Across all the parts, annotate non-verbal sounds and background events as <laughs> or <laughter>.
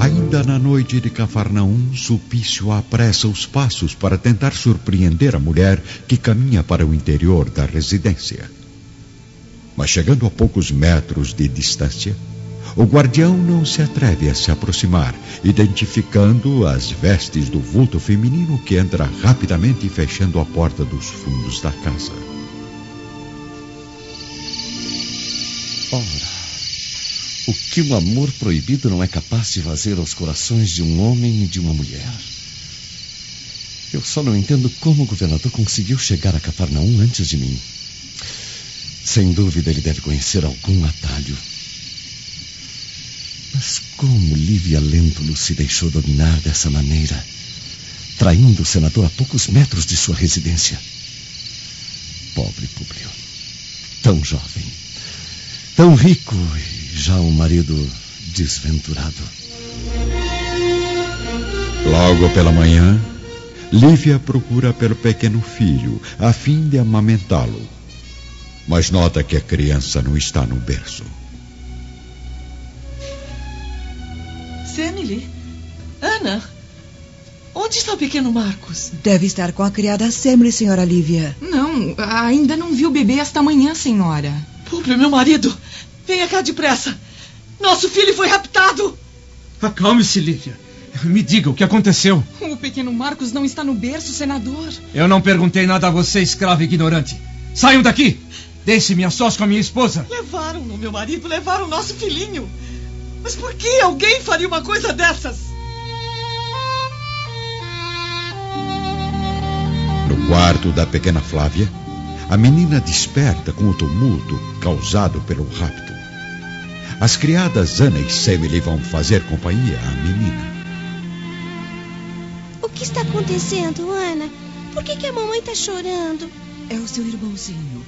Ainda na noite de Cafarnaum, Sulpício apressa os passos para tentar surpreender a mulher que caminha para o interior da residência. Mas chegando a poucos metros de distância, o guardião não se atreve a se aproximar, identificando as vestes do vulto feminino que entra rapidamente fechando a porta dos fundos da casa. Ora, o que um amor proibido não é capaz de fazer aos corações de um homem e de uma mulher? Eu só não entendo como o governador conseguiu chegar a Cafarnaum antes de mim. Sem dúvida, ele deve conhecer algum atalho. Mas como Lívia Lentulus se deixou dominar dessa maneira, traindo o senador a poucos metros de sua residência? Pobre Publio. Tão jovem, tão rico e já um marido desventurado. Logo pela manhã, Lívia procura pelo pequeno filho, a fim de amamentá-lo. Mas nota que a criança não está no berço. Semile? Ana? Onde está o pequeno Marcos? Deve estar com a criada Semile, senhora Lívia. Não, ainda não vi o bebê esta manhã, senhora. Públio, meu marido, venha cá depressa. Nosso filho foi raptado. Acalme-se, Lívia. Me diga o que aconteceu. O pequeno Marcos não está no berço, senador. Eu não perguntei nada a você, escravo ignorante. Saiam daqui! Deixe-me a sós com a minha esposa. Levaram-no, meu marido, levaram o nosso filhinho. Mas por que alguém faria uma coisa dessas? No quarto da pequena Flávia, a menina desperta com o tumulto causado pelo rapto. As criadas Ana e Semele vão fazer companhia à menina. O que está acontecendo, Ana? Por que, que a mamãe está chorando? É o seu irmãozinho.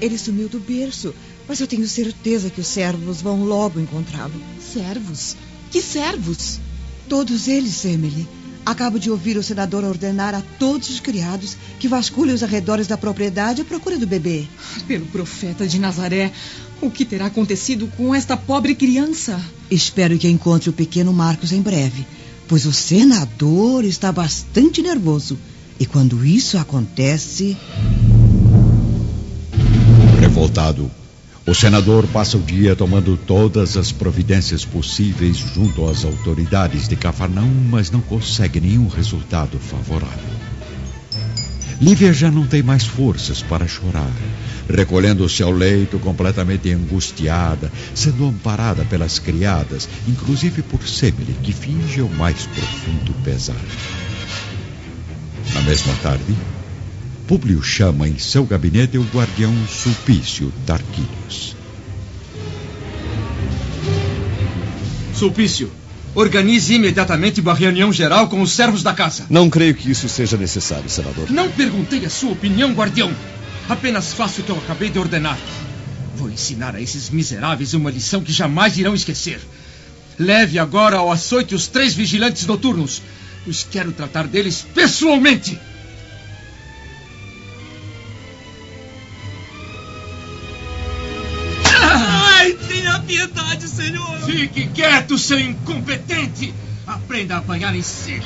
Ele sumiu do berço, mas eu tenho certeza que os servos vão logo encontrá-lo. Servos? Que servos? Todos eles, Emily. Acabo de ouvir o senador ordenar a todos os criados que vasculhem os arredores da propriedade à procura do bebê. Pelo profeta de Nazaré, o que terá acontecido com esta pobre criança? Espero que encontre o pequeno Marcos em breve, pois o senador está bastante nervoso. E quando isso acontece. Revoltado, o senador passa o dia tomando todas as providências possíveis junto às autoridades de Cafarnaum, mas não consegue nenhum resultado favorável. Lívia já não tem mais forças para chorar, recolhendo-se ao leito completamente angustiada, sendo amparada pelas criadas, inclusive por Semele, que finge o mais profundo pesar. Na mesma tarde, Públio chama em seu gabinete o guardião Sulpício Tarquinius. Sulpício, organize imediatamente uma reunião geral com os servos da casa. Não creio que isso seja necessário, senador. Não perguntei a sua opinião, guardião. Apenas faço o que eu acabei de ordenar. Vou ensinar a esses miseráveis uma lição que jamais irão esquecer. Leve agora ao açoite os três vigilantes noturnos, pois quero tratar deles pessoalmente. Ai, tenha piedade, Senhor. Fique quieto, seu incompetente! Aprenda a apanhar em silêncio!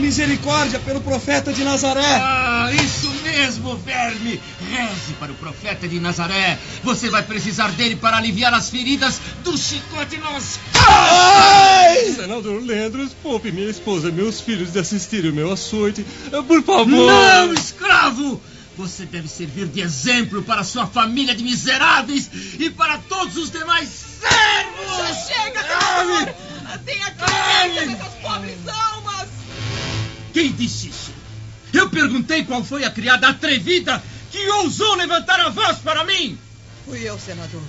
Misericórdia pelo profeta de Nazaré! Ah, isso mesmo, verme! Reze para o profeta de Nazaré. Você vai precisar dele para aliviar as feridas do chicote nas Ai! Senador Leandros, poupe minha esposa e meus filhos de assistirem o meu açoite. Por favor! Não, escravo! Você deve servir de exemplo para sua família de miseráveis e para todos os demais servos! Já chega, senador! Tenha clemência dessas pobres almas! Quem disse isso? Eu perguntei qual foi a criada atrevida que ousou levantar a voz para mim! Fui eu, senador.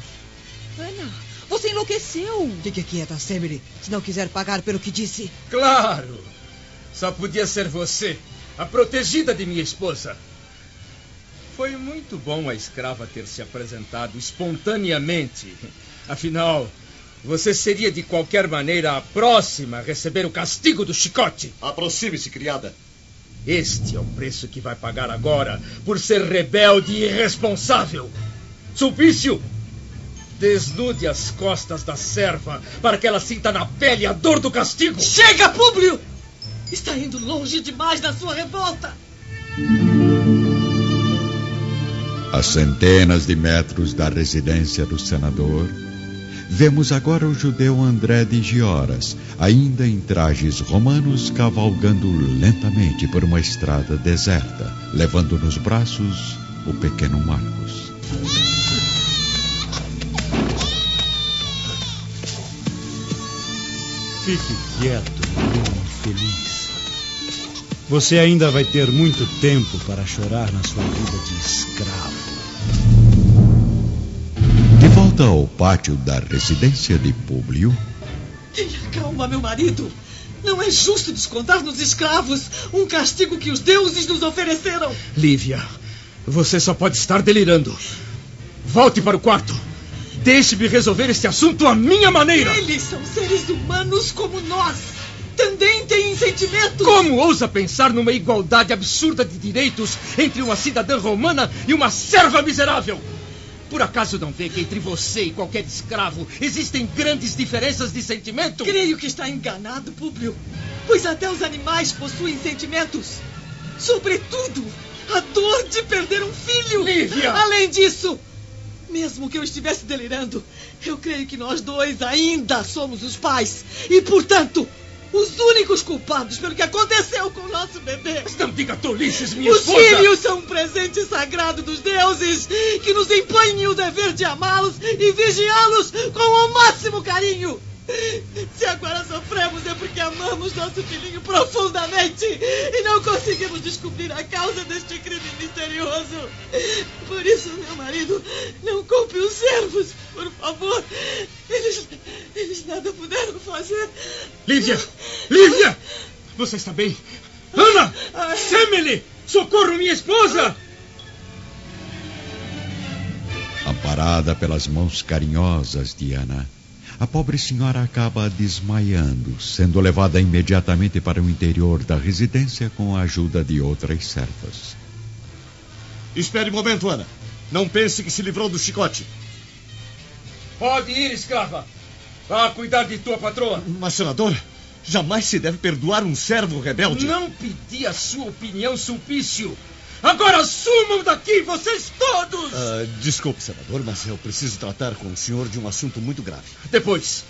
Ana, você enlouqueceu! Fique quieta, Semele, se não quiser pagar pelo que disse. Claro! Só podia ser você, a protegida de minha esposa. Foi muito bom a escrava ter se apresentado espontaneamente. Afinal, você seria de qualquer maneira a próxima a receber o castigo do chicote. Aproxime-se, criada. Este é o preço que vai pagar agora por ser rebelde e irresponsável. Sulpício! Desnude as costas da serva para que ela sinta na pele a dor do castigo. Chega, Públio! Está indo longe demais na sua revolta. A centenas de metros da residência do senador, vemos agora o judeu André de Gioras, ainda em trajes romanos, cavalgando lentamente por uma estrada deserta, levando nos braços o pequeno Marcos. Fique quieto, menino infeliz. Você ainda vai ter muito tempo para chorar na sua vida de escravo. Volta ao pátio da residência de Públio, Tenha calma, meu marido. Não é justo descontar nos escravos um castigo que os deuses nos ofereceram. Lívia, você só pode estar delirando. Volte para o quarto. Deixe-me resolver este assunto à minha maneira. Eles são seres humanos como nós. Também têm sentimentos. Como ousa pensar numa igualdade absurda de direitos entre uma cidadã romana e uma serva miserável? Por acaso não vê que entre você e qualquer escravo existem grandes diferenças de sentimento? Creio que está enganado, Públio. Pois até os animais possuem sentimentos. Sobretudo, a dor de perder um filho. Lívia! Além disso, mesmo que eu estivesse delirando, eu creio que nós dois ainda somos os pais. E, portanto, os únicos culpados pelo que aconteceu com o nosso bebê. Mas não diga tolices, minha Os esposa! filhos são um presente sagrado dos deuses que nos impõem o dever de amá-los e vigiá-los com o máximo carinho. <laughs> Se agora sofremos é porque amamos nosso filhinho profundamente e não conseguimos descobrir a causa deste crime misterioso. Por isso, meu marido, não culpe os servos, por favor. Eles, eles nada puderam fazer. Lívia! Lívia! Você está bem? Ana! Semele! Socorro minha esposa! amparada pelas mãos carinhosas de Ana, a pobre senhora acaba desmaiando, sendo levada imediatamente para o interior da residência com a ajuda de outras servas. Espere um momento, Ana. Não pense que se livrou do chicote. Pode ir, escrava. Vá cuidar de tua patroa. Mas, senador, jamais se deve perdoar um servo rebelde. Não pedi a sua opinião, Sulpício. Agora sumam daqui, vocês todos! Ah, desculpe, senador, mas eu preciso tratar com o senhor de um assunto muito grave. Depois.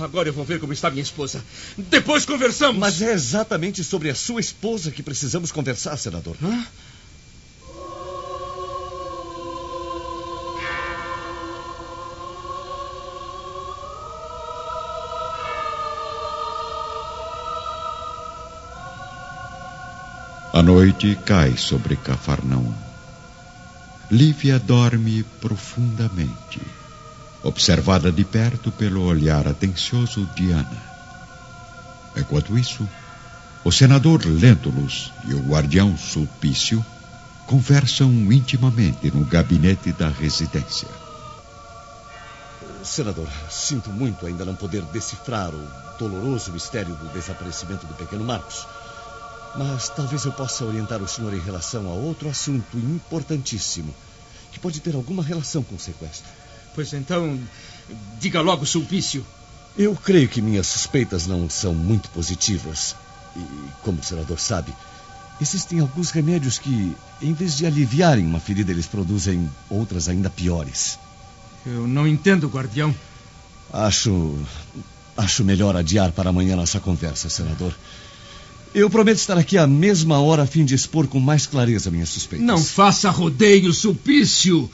Agora eu vou ver como está minha esposa. Depois conversamos. Mas é exatamente sobre a sua esposa que precisamos conversar, senador. Hã? A noite cai sobre Cafarnaum. Lívia dorme profundamente, observada de perto pelo olhar atencioso de Ana. Enquanto isso, o senador Lentulus e o guardião Sulpício conversam intimamente no gabinete da residência. Senador, sinto muito ainda não poder decifrar o doloroso mistério do desaparecimento do pequeno Marcos. Mas talvez eu possa orientar o senhor em relação a outro assunto importantíssimo, que pode ter alguma relação com o sequestro. Pois então, diga logo, Sulpício. Eu creio que minhas suspeitas não são muito positivas. E, como o senador sabe, existem alguns remédios que, em vez de aliviarem uma ferida, eles produzem outras ainda piores. Eu não entendo, guardião. Acho. Acho melhor adiar para amanhã nossa conversa, senador. Eu prometo estar aqui à mesma hora a fim de expor com mais clareza minhas suspeitas. Não faça rodeio, Sulpício.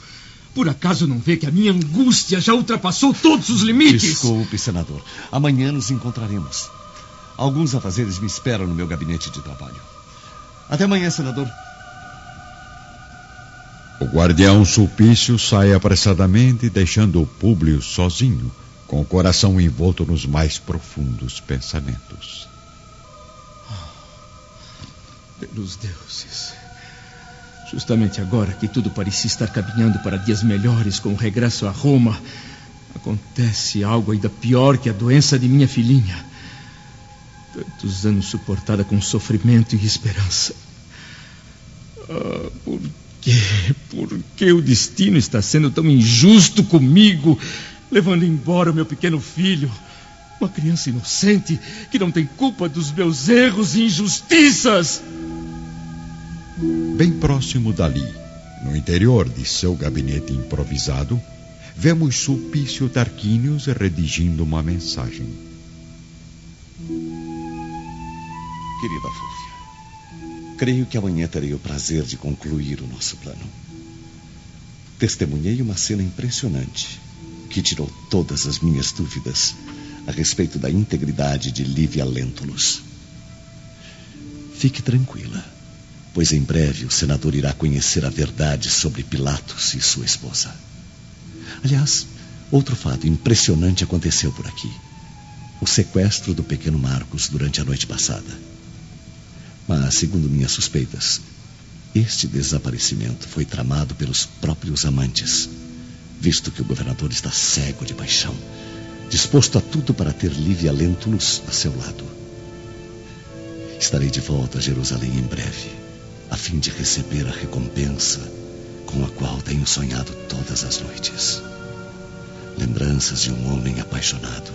Por acaso não vê que a minha angústia já ultrapassou todos os limites? Desculpe, senador. Amanhã nos encontraremos. Alguns afazeres me esperam no meu gabinete de trabalho. Até amanhã, senador. O guardião Sulpício sai apressadamente, deixando o Públio sozinho, com o coração envolto nos mais profundos pensamentos. Pelos deuses. Justamente agora que tudo parecia estar caminhando para dias melhores com o regresso a Roma, acontece algo ainda pior que a doença de minha filhinha. Tantos anos suportada com sofrimento e esperança. Ah, por que? Por que o destino está sendo tão injusto comigo, levando embora o meu pequeno filho? Uma criança inocente que não tem culpa dos meus erros e injustiças. Bem próximo dali, no interior de seu gabinete improvisado, vemos Sulpício Tarquínios redigindo uma mensagem. Querida Fúvia, creio que amanhã terei o prazer de concluir o nosso plano. Testemunhei uma cena impressionante que tirou todas as minhas dúvidas a respeito da integridade de Lívia Lentulus. Fique tranquila, pois em breve o senador irá conhecer a verdade sobre Pilatos e sua esposa. Aliás, outro fato impressionante aconteceu por aqui: o sequestro do pequeno Marcos durante a noite passada. Mas, segundo minhas suspeitas, este desaparecimento foi tramado pelos próprios amantes, visto que o governador está cego de paixão disposto a tudo para ter Lívia Lentulus a seu lado. Estarei de volta a Jerusalém em breve, a fim de receber a recompensa com a qual tenho sonhado todas as noites. Lembranças de um homem apaixonado,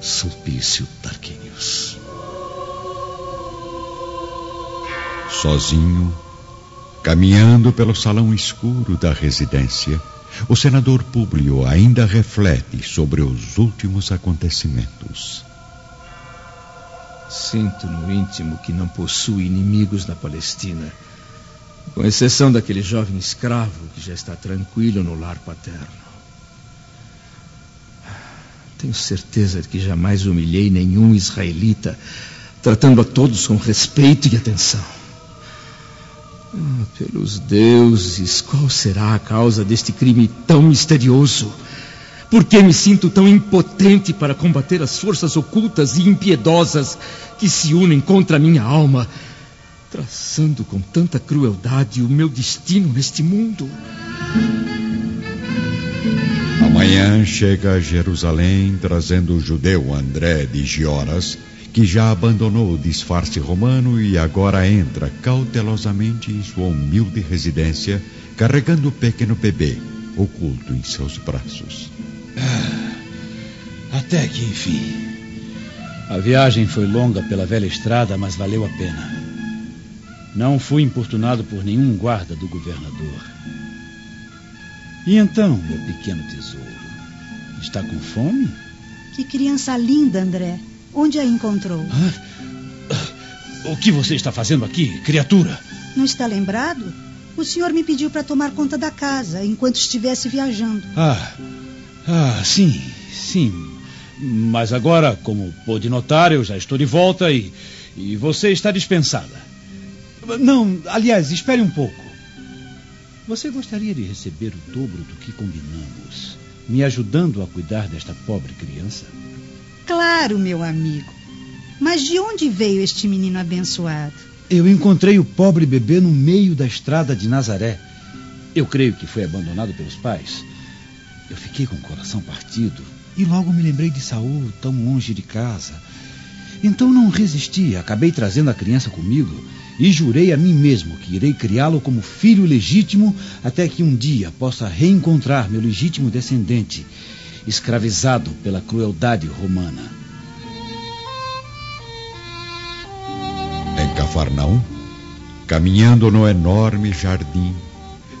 Sulpício Tarquinius. Sozinho, caminhando pelo salão escuro da residência, o senador Públio ainda reflete sobre os últimos acontecimentos. Sinto no íntimo que não possui inimigos na Palestina, com exceção daquele jovem escravo que já está tranquilo no lar paterno. Tenho certeza de que jamais humilhei nenhum israelita, tratando a todos com respeito e atenção. Ah, pelos deuses, qual será a causa deste crime tão misterioso? Por que me sinto tão impotente para combater as forças ocultas e impiedosas que se unem contra a minha alma, traçando com tanta crueldade o meu destino neste mundo? Amanhã chega a Jerusalém trazendo o judeu André de Gioras que já abandonou o disfarce romano e agora entra cautelosamente em sua humilde residência, carregando o pequeno bebê, oculto em seus braços. Ah, até que enfim. A viagem foi longa pela velha estrada, mas valeu a pena. Não fui importunado por nenhum guarda do governador. E então, meu pequeno tesouro? Está com fome? Que criança linda, André. Onde a encontrou? Ah, o que você está fazendo aqui, criatura? Não está lembrado? O senhor me pediu para tomar conta da casa enquanto estivesse viajando. Ah, ah, sim, sim. Mas agora, como pôde notar, eu já estou de volta e, e você está dispensada. Não, aliás, espere um pouco. Você gostaria de receber o dobro do que combinamos, me ajudando a cuidar desta pobre criança? Claro, meu amigo. Mas de onde veio este menino abençoado? Eu encontrei o pobre bebê no meio da estrada de Nazaré. Eu creio que foi abandonado pelos pais. Eu fiquei com o coração partido e logo me lembrei de Saul, tão longe de casa. Então não resisti, acabei trazendo a criança comigo e jurei a mim mesmo que irei criá-lo como filho legítimo até que um dia possa reencontrar meu legítimo descendente escravizado pela crueldade romana. Em Cafarnaum, caminhando no enorme jardim,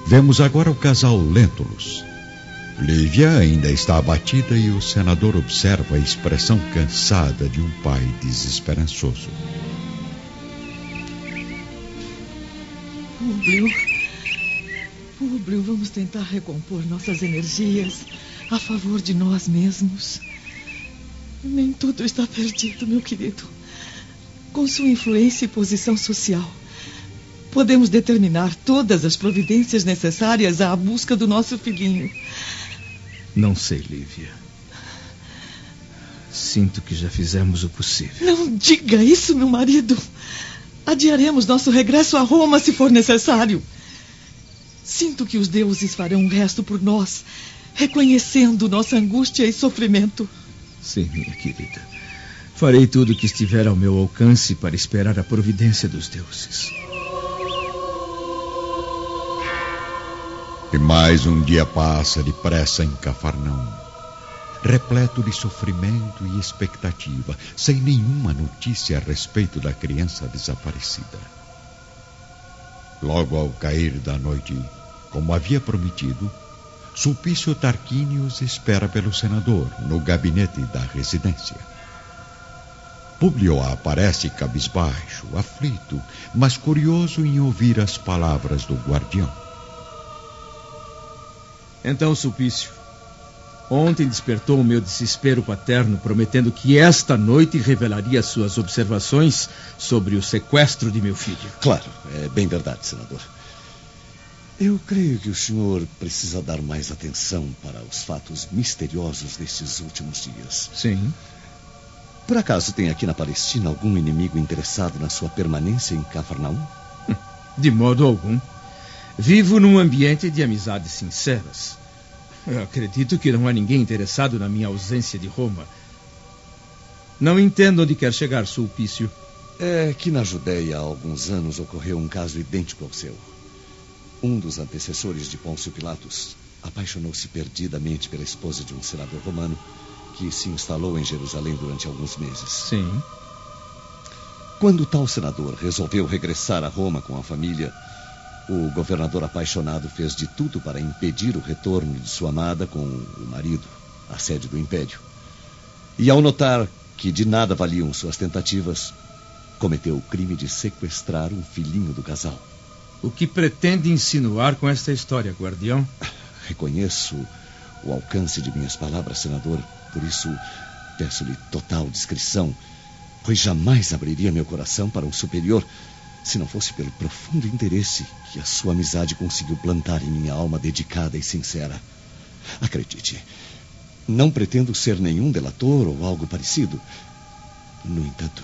vemos agora o casal Lentulus. Lívia ainda está abatida e o senador observa a expressão cansada de um pai desesperançoso. Públio, Públio, vamos tentar recompor nossas energias a favor de nós mesmos. Nem tudo está perdido, meu querido. Com sua influência e posição social, podemos determinar todas as providências necessárias à busca do nosso filhinho. Não sei, Lívia. Sinto que já fizemos o possível. Não diga isso, meu marido. Adiaremos nosso regresso a Roma se for necessário. Sinto que os deuses farão o resto por nós reconhecendo nossa angústia e sofrimento. Sim, minha querida. Farei tudo o que estiver ao meu alcance para esperar a providência dos deuses. E mais um dia passa depressa em Cafarnaum, repleto de sofrimento e expectativa, sem nenhuma notícia a respeito da criança desaparecida. Logo ao cair da noite, como havia prometido, Sulpício Tarquínios espera pelo senador no gabinete da residência. Publio aparece cabisbaixo, aflito, mas curioso em ouvir as palavras do guardião. Então, Sulpício, ontem despertou o meu desespero paterno, prometendo que esta noite revelaria suas observações sobre o sequestro de meu filho. Claro, é bem verdade, senador. Eu creio que o senhor precisa dar mais atenção para os fatos misteriosos destes últimos dias. Sim. Por acaso tem aqui na Palestina algum inimigo interessado na sua permanência em Cafarnaum? <laughs> De modo algum. Vivo num ambiente de amizades sinceras. Eu acredito que não há ninguém interessado na minha ausência de Roma. Não entendo onde quer chegar, Sulpício. É que na Judéia há alguns anos ocorreu um caso idêntico ao seu. Um dos antecessores de Pôncio Pilatos apaixonou-se perdidamente pela esposa de um senador romano que se instalou em Jerusalém durante alguns meses. Sim. Quando tal senador resolveu regressar a Roma com a família, o governador apaixonado fez de tudo para impedir o retorno de sua amada com o marido, a sede do império. E ao notar que de nada valiam suas tentativas, cometeu o crime de sequestrar um filhinho do casal. O que pretende insinuar com esta história, guardião? <laughs> Reconheço o alcance de minhas palavras, senador, por isso peço-lhe total discrição, pois jamais abriria meu coração para um superior se não fosse pelo profundo interesse que a sua amizade conseguiu plantar em minha alma dedicada e sincera. Acredite, não pretendo ser nenhum delator ou algo parecido. No entanto,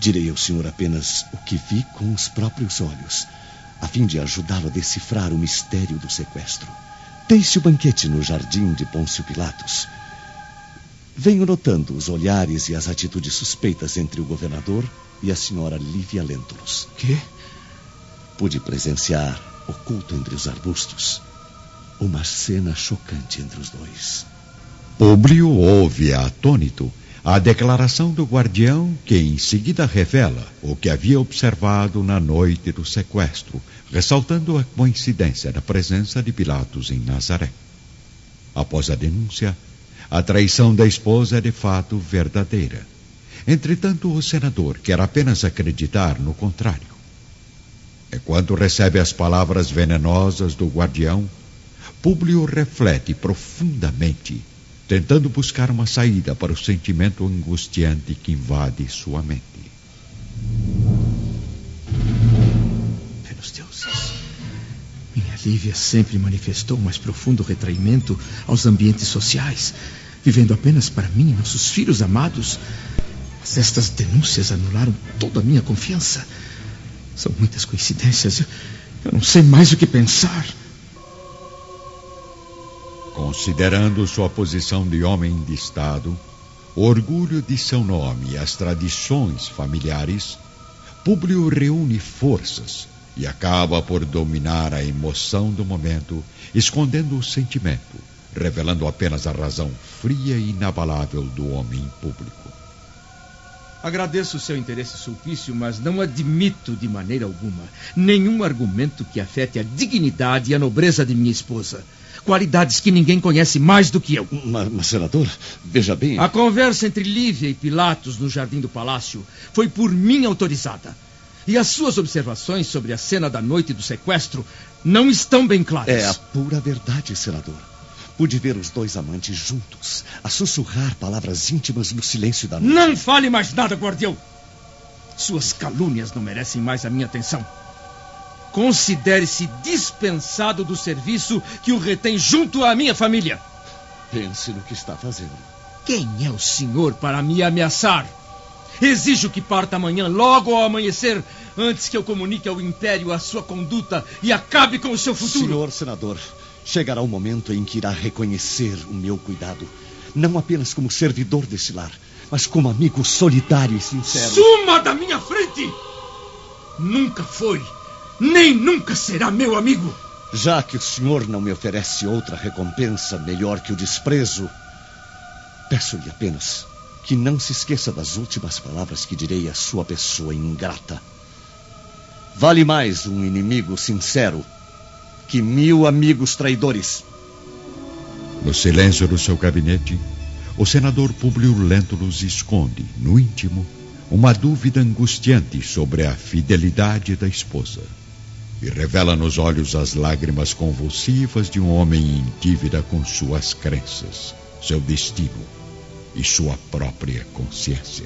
direi ao senhor apenas o que vi com os próprios olhos, a fim de ajudá-lo a decifrar o mistério do sequestro. Desde o banquete no jardim de Pôncio Pilatos, venho notando os olhares e as atitudes suspeitas entre o governador e a senhora Lívia Lentulus. Que? Pude presenciar, oculto entre os arbustos, uma cena chocante entre os dois. Públio ouve atônito a declaração do guardião, que em seguida revela o que havia observado na noite do sequestro, ressaltando a coincidência da presença de Pilatos em Nazaré. Após a denúncia, a traição da esposa é de fato verdadeira. Entretanto, o senador quer apenas acreditar no contrário. Enquanto recebe as palavras venenosas do guardião, Públio reflete profundamente, tentando buscar uma saída para o sentimento angustiante que invade sua mente. Pelos deuses. Minha Lívia sempre manifestou um mais profundo retraimento aos ambientes sociais, vivendo apenas para mim e nossos filhos amados. Mas estas denúncias anularam toda a minha confiança. São muitas coincidências. Eu, eu não sei mais o que pensar. Considerando sua posição de homem de Estado, o orgulho de seu nome e as tradições familiares, Públio reúne forças e acaba por dominar a emoção do momento, escondendo o sentimento, revelando apenas a razão fria e inabalável do homem público. Agradeço o seu interesse, Sulpício, mas não admito de maneira alguma nenhum argumento que afete a dignidade e a nobreza de minha esposa. Qualidades que ninguém conhece mais do que eu. Mas, mas, senador, veja bem. A conversa entre Lívia e Pilatos no jardim do palácio foi por mim autorizada. E as suas observações sobre a cena da noite do sequestro não estão bem claras. É a pura verdade, senador. Pude ver os dois amantes juntos, a sussurrar palavras íntimas no silêncio da noite. Não fale mais nada, guardião. Suas calúnias não merecem mais a minha atenção. Considere-se dispensado do serviço que o retém junto à minha família. Pense no que está fazendo. Quem é o senhor para me ameaçar? Exijo que parta amanhã, logo ao amanhecer, antes que eu comunique ao Império a sua conduta e acabe com o seu futuro. Senhor senador, chegará o momento em que irá reconhecer o meu cuidado, não apenas como servidor desse lar, mas como amigo solidário e sincero. Suma da minha frente! Nunca foi, nem nunca será meu amigo. Já que o senhor não me oferece outra recompensa melhor que o desprezo, peço-lhe apenas que não se esqueça das últimas palavras que direi à sua pessoa ingrata. Vale mais um inimigo sincero que mil amigos traidores. No silêncio do seu gabinete, o senador Publio Lentulus esconde, no íntimo, uma dúvida angustiante sobre a fidelidade da esposa e revela nos olhos as lágrimas convulsivas de um homem em dívida com suas crenças, seu destino e sua própria consciência.